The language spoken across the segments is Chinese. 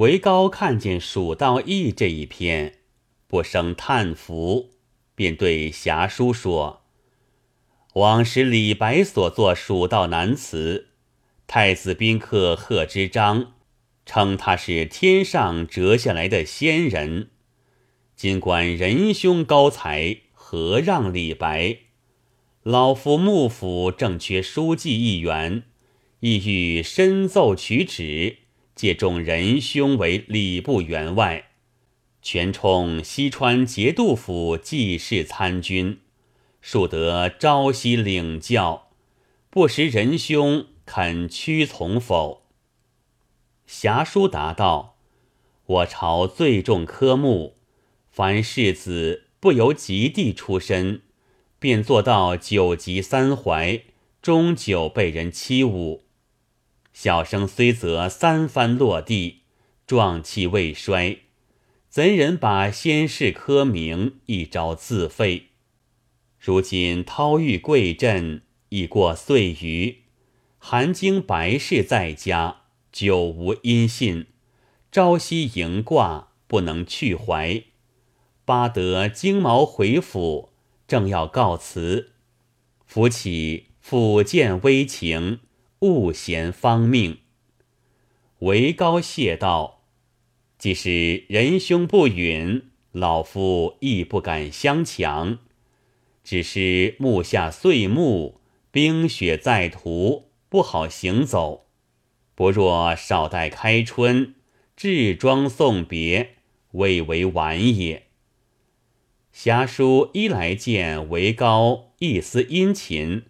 韦高看见《蜀道义》这一篇，不生叹服，便对侠书说：“往时李白所作《蜀道难词》，太子宾客贺知章称他是天上折下来的仙人。尽管仁兄高才，何让李白？老夫幕府正缺书记一员，意欲深奏取旨。”借众仁兄为礼部员外，全充西川节度府记事参军，庶得朝夕领教，不识仁兄肯屈从否？侠书答道：“我朝最重科目，凡世子不由及第出身，便做到九级三怀，终究被人欺侮。”小生虽则三番落地，壮气未衰，怎忍把先世科名一朝自废？如今涛遇贵镇，已过岁余，韩经白事在家，久无音信，朝夕迎挂，不能去怀。巴得金毛回府，正要告辞，扶起抚见微情。勿嫌方命，韦高谢道：“即使仁兄不允，老夫亦不敢相强。只是木下岁暮，冰雪在途，不好行走。不若少待开春，置装送别，未为晚也。”侠书一来见韦高一丝殷勤，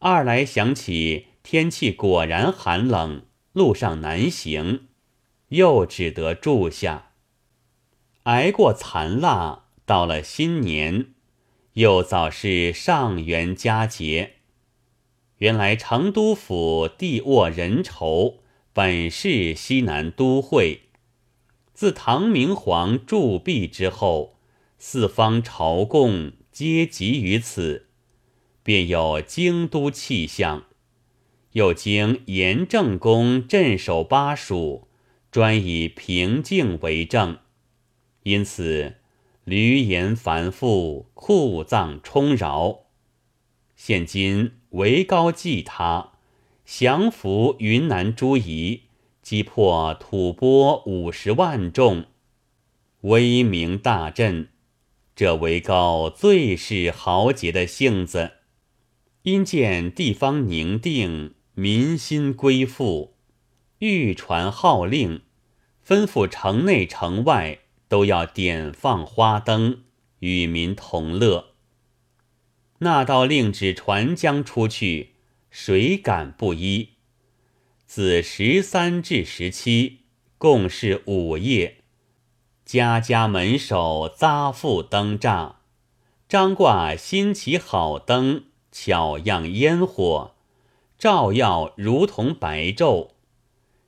二来想起。天气果然寒冷，路上难行，又只得住下。挨过残腊，到了新年，又早是上元佳节。原来成都府地卧人稠，本是西南都会。自唐明皇铸币之后，四方朝贡皆集于此，便有京都气象。又经严正公镇守巴蜀，专以平静为政，因此闾阎繁复，库藏充饶。现今为高继他，降服云南诸夷，击破吐蕃五十万众，威名大振。这为高最是豪杰的性子，因见地方宁定。民心归附，欲传号令，吩咐城内城外都要点放花灯，与民同乐。那道令旨传将出去，谁敢不依？自十三至十七，共是午夜，家家门首扎富灯栅，张挂新奇好灯，巧样烟火。照耀如同白昼，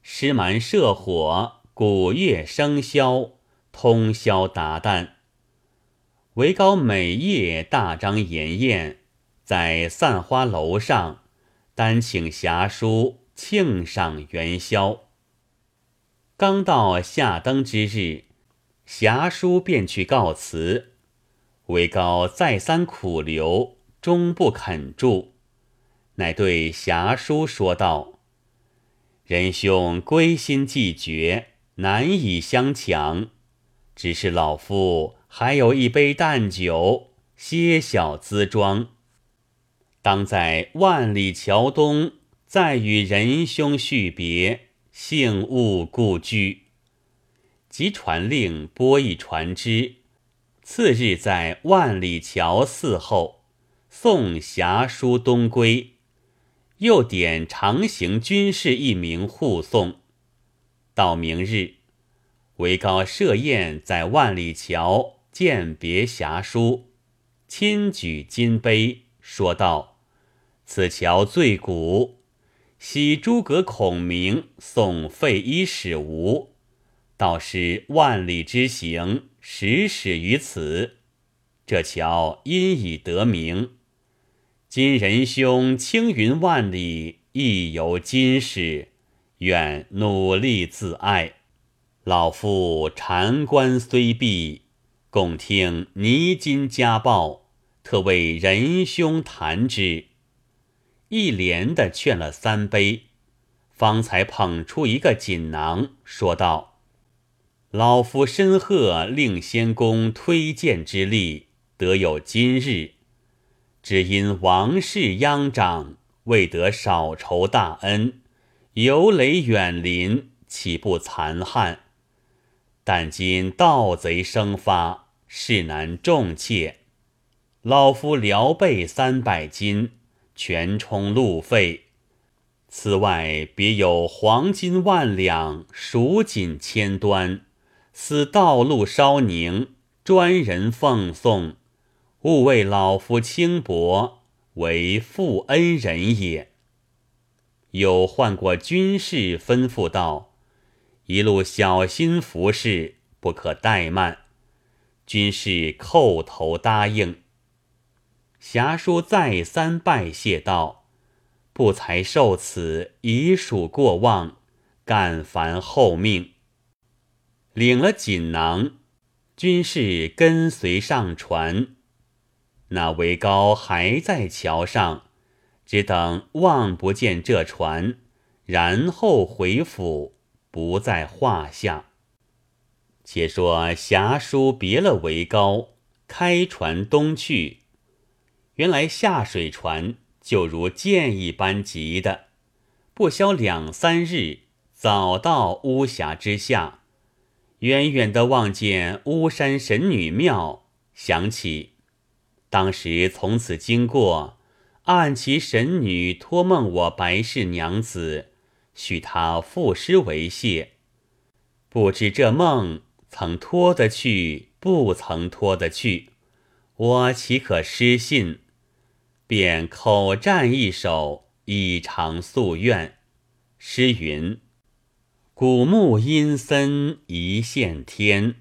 施蛮射火，鼓乐笙箫，通宵达旦。韦高每夜大张筵宴，在散花楼上，单请侠书庆赏元宵。刚到下灯之日，侠书便去告辞。韦高再三苦留，终不肯住。乃对侠书说道：“仁兄归心既决，难以相强。只是老夫还有一杯淡酒，歇小资庄，当在万里桥东，再与仁兄续别，幸勿故居。”即传令拨一船只，次日在万里桥寺后送侠书东归。又点长行军士一名护送。到明日，韦高设宴在万里桥饯别侠书，亲举金杯，说道：“此桥最古，喜诸葛孔明送废衣使吴，道是万里之行，始始于此。这桥因以得名。”今仁兄青云万里，亦游今世，愿努力自爱。老夫禅关虽闭，共听泥金家报，特为仁兄谈之。一连的劝了三杯，方才捧出一个锦囊，说道：“老夫深贺令仙公推荐之力，得有今日。只因王室央长，未得少酬大恩，游雷远临，岂不残憾？但今盗贼生发，事难重切。老夫辽备三百斤。”全充路费，此外别有黄金万两，蜀锦千端，似道路稍宁，专人奉送，勿谓老夫轻薄，为负恩人也。有换过军士吩咐道：“一路小心服侍，不可怠慢。”军士叩头答应。侠叔再三拜谢道：“不才受此，已属过望，敢烦后命。”领了锦囊，军士跟随上船。那韦高还在桥上，只等望不见这船，然后回府，不在话下。且说侠叔别了韦高，开船东去。原来下水船就如箭一般急的，不消两三日，早到巫峡之下，远远的望见巫山神女庙，想起当时从此经过，按其神女托梦我白氏娘子，许她赋诗为谢，不知这梦曾托得去，不曾托得去，我岂可失信？便口占一首，以偿夙愿。诗云：“古木阴森一线天，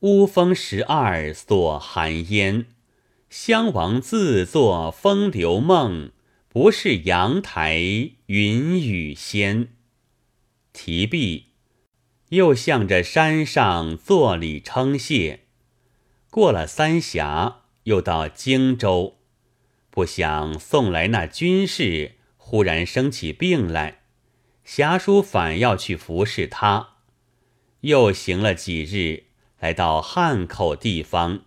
乌峰十二锁寒烟。襄王自作风流梦，不是阳台云雨仙。”提壁，又向着山上作礼称谢。过了三峡，又到荆州。不想送来那军士忽然生起病来，侠叔反要去服侍他，又行了几日，来到汉口地方。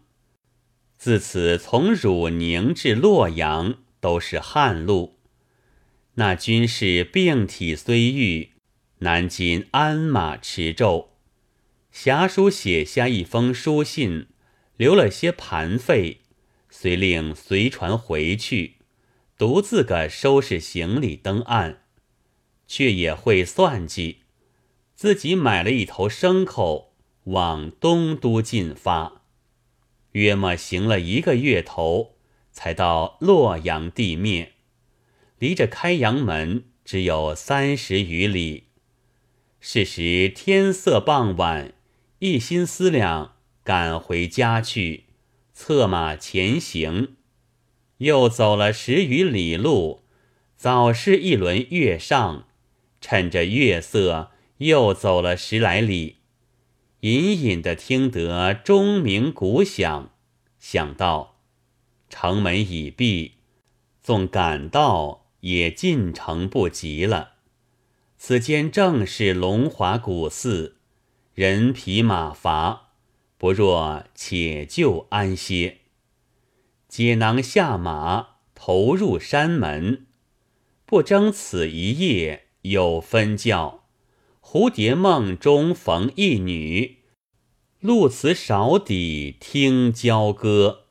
自此从汝宁至洛阳都是汉路。那军士病体虽愈，南京鞍马驰骤。侠叔写下一封书信，留了些盘费。遂令随船回去，独自个收拾行李登岸，却也会算计，自己买了一头牲口，往东都进发。约莫行了一个月头，才到洛阳地面，离着开阳门只有三十余里。是时天色傍晚，一心思量赶回家去。策马前行，又走了十余里路，早是一轮月上，趁着月色，又走了十来里，隐隐的听得钟鸣鼓响，想到城门已闭，纵赶到也进城不及了。此间正是龙华古寺，人疲马乏。不若且就安歇，解囊下马，投入山门。不争此一夜有分教，蝴蝶梦中逢一女，露瓷少底听娇歌。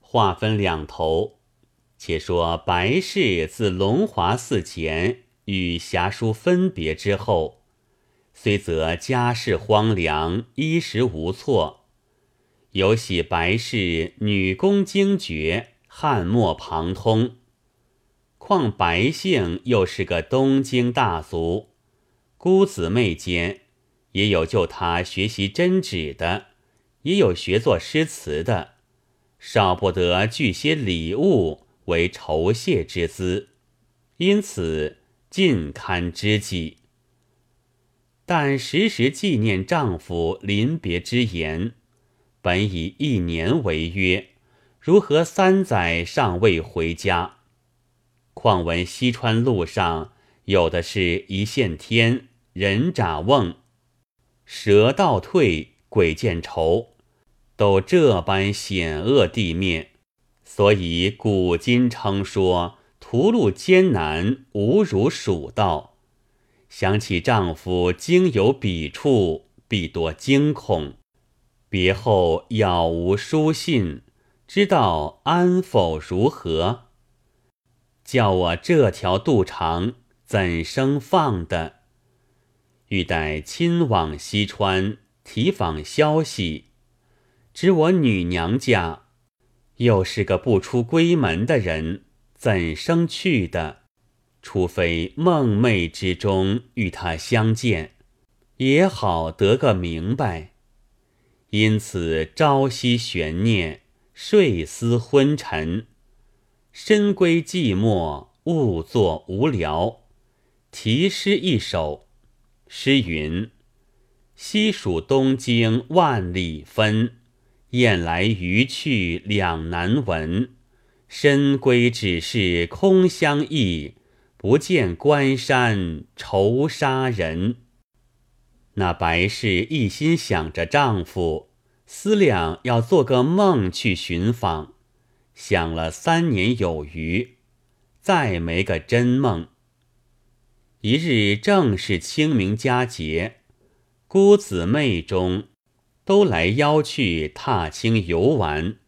话分两头，且说白氏自龙华寺前与侠叔分别之后。虽则家世荒凉，衣食无措，尤喜白氏女工精绝，翰墨旁通。况白姓又是个东京大族，姑姊妹间也有就他学习针纸的，也有学作诗词的，少不得聚些礼物为酬谢之资，因此尽堪知己。但时时纪念丈夫临别之言，本以一年为约，如何三载尚未回家？况闻西川路上有的是一线天、人眨瓮、蛇倒退、鬼见愁，都这般险恶地面，所以古今称说途路艰难，无如蜀道。想起丈夫经有彼处，必多惊恐。别后杳无书信，知道安否如何？叫我这条肚肠怎生放的？欲待亲往西川提访消息，知我女娘家又是个不出闺门的人，怎生去的？除非梦寐之中与他相见，也好得个明白。因此朝夕悬念，睡思昏沉，深闺寂寞，勿作无聊。题诗一首，诗云：“西蜀东京万里分，雁来鱼去两难闻。深闺只是空相忆。”不见关山愁杀人。那白氏一心想着丈夫，思量要做个梦去寻访，想了三年有余，再没个真梦。一日正是清明佳节，姑姊妹中都来邀去踏青游玩，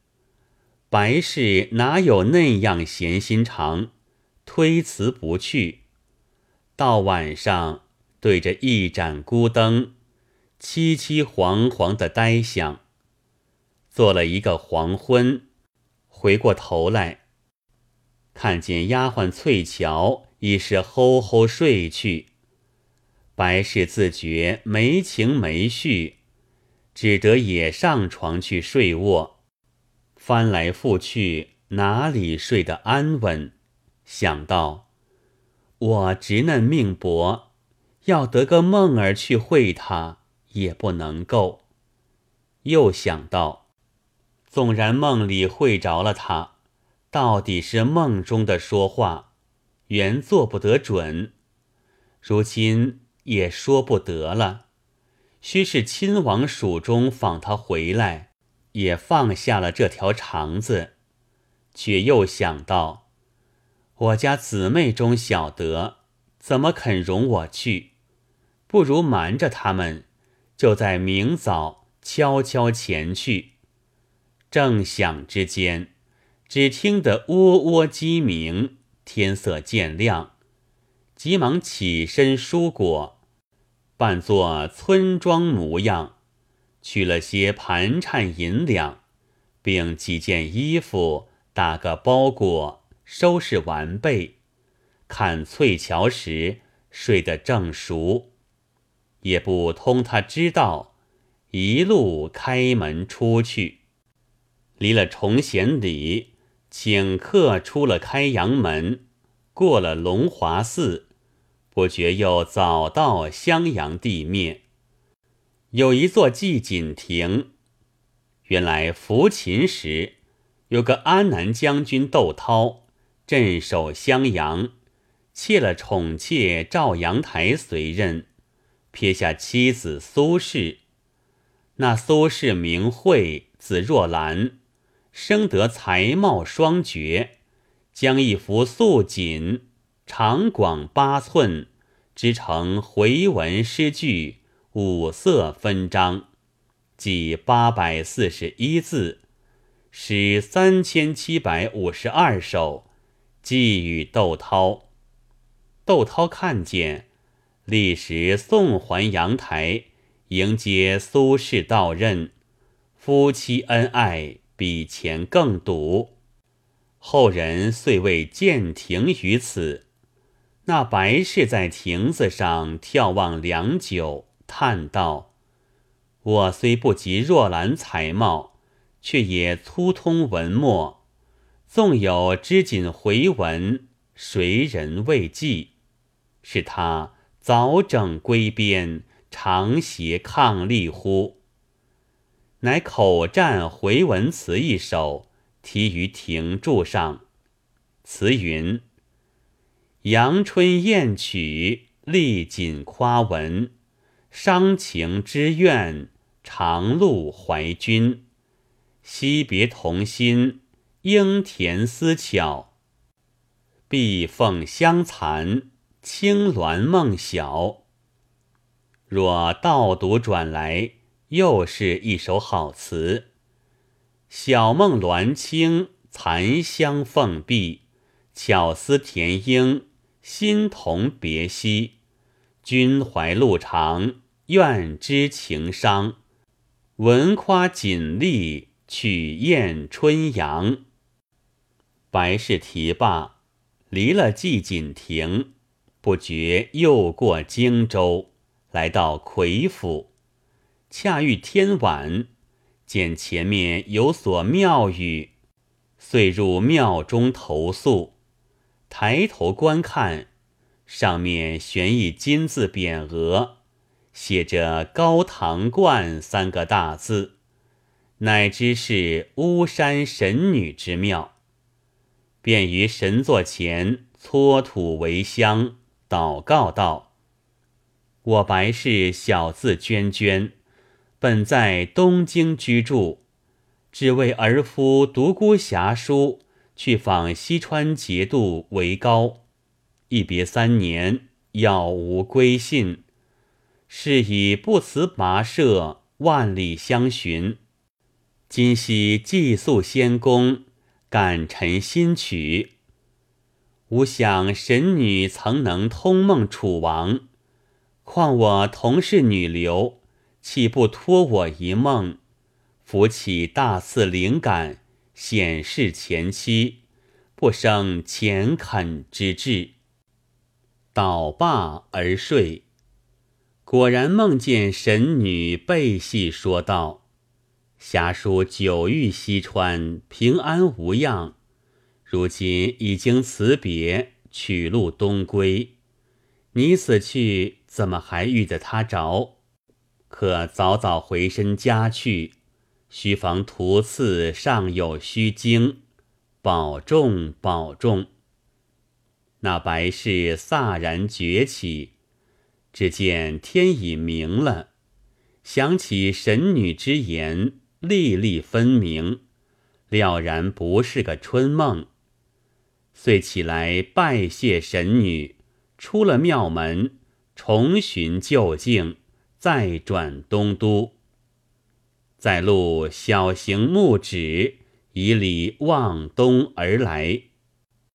白氏哪有那样闲心肠？推辞不去，到晚上对着一盏孤灯，凄凄惶惶的呆想。做了一个黄昏，回过头来，看见丫鬟翠乔已是齁齁睡去，白氏自觉没情没绪，只得也上床去睡卧，翻来覆去，哪里睡得安稳？想到我直嫩命薄，要得个梦儿去会他也不能够。又想到，纵然梦里会着了他，到底是梦中的说话，原做不得准。如今也说不得了，须是亲往蜀中访他回来，也放下了这条肠子，却又想到。我家姊妹中晓得，怎么肯容我去？不如瞒着他们，就在明早悄悄前去。正想之间，只听得喔喔鸡鸣，天色渐亮，急忙起身梳果，扮作村庄模样，取了些盘缠银两，并几件衣服，打个包裹。收拾完备，看翠桥时睡得正熟，也不通他知道，一路开门出去，离了崇贤里，请客出了开阳门，过了龙华寺，不觉又早到襄阳地面，有一座祭锦亭，原来扶秦时有个安南将军窦涛。镇守襄阳，弃了宠妾赵阳台随任，撇下妻子苏氏。那苏氏名讳，字若兰，生得才貌双绝，将一幅素锦，长广八寸，织成回文诗句，五色分章，计八百四十一字，诗三千七百五十二首。寄与窦涛，窦涛看见，立时送还阳台，迎接苏轼到任。夫妻恩爱，比前更笃。后人遂未见亭于此。那白氏在亭子上眺望良久，叹道：“我虽不及若兰才貌，却也粗通文墨。”纵有织锦回文，谁人未记？是他早整归边，长斜抗力乎？乃口占回文词一首，题于亭柱上。词云：阳春艳曲，丽锦夸文。伤情之怨，长路怀君。惜别同心，应填思巧。碧凤相残，青鸾梦晓。若倒读转来，又是一首好词。小梦鸾清，残香凤碧，巧思田莺，心同别兮。君怀路长，愿知情伤。闻夸锦丽，曲艳春阳。白氏题罢。离了季锦亭，不觉又过荆州，来到魁府，恰遇天晚，见前面有所庙宇，遂入庙中投宿。抬头观看，上面悬一金字匾额，写着“高堂观”三个大字，乃知是巫山神女之庙。便于神座前搓土为香，祷告道：“我白氏小字娟娟，本在东京居住，只为儿夫独孤侠书去访西川节度为高，一别三年，杳无归信，是以不辞跋涉，万里相寻。今夕寄宿仙宫。”感陈新曲，吾想神女曾能通梦楚王，况我同是女流，岂不托我一梦，浮起大似灵感，显示前妻，不生虔恳之志。倒罢而睡，果然梦见神女背戏说道。侠书久遇西川，平安无恙。如今已经辞别，取路东归。你死去，怎么还遇得他着？可早早回身家去，须防途次尚有虚惊，保重保重。那白氏飒然崛起，只见天已明了，想起神女之言。历历分明，了然不是个春梦。遂起来拜谢神女，出了庙门，重寻旧境，再转东都。在路小行木止，以礼望东而来。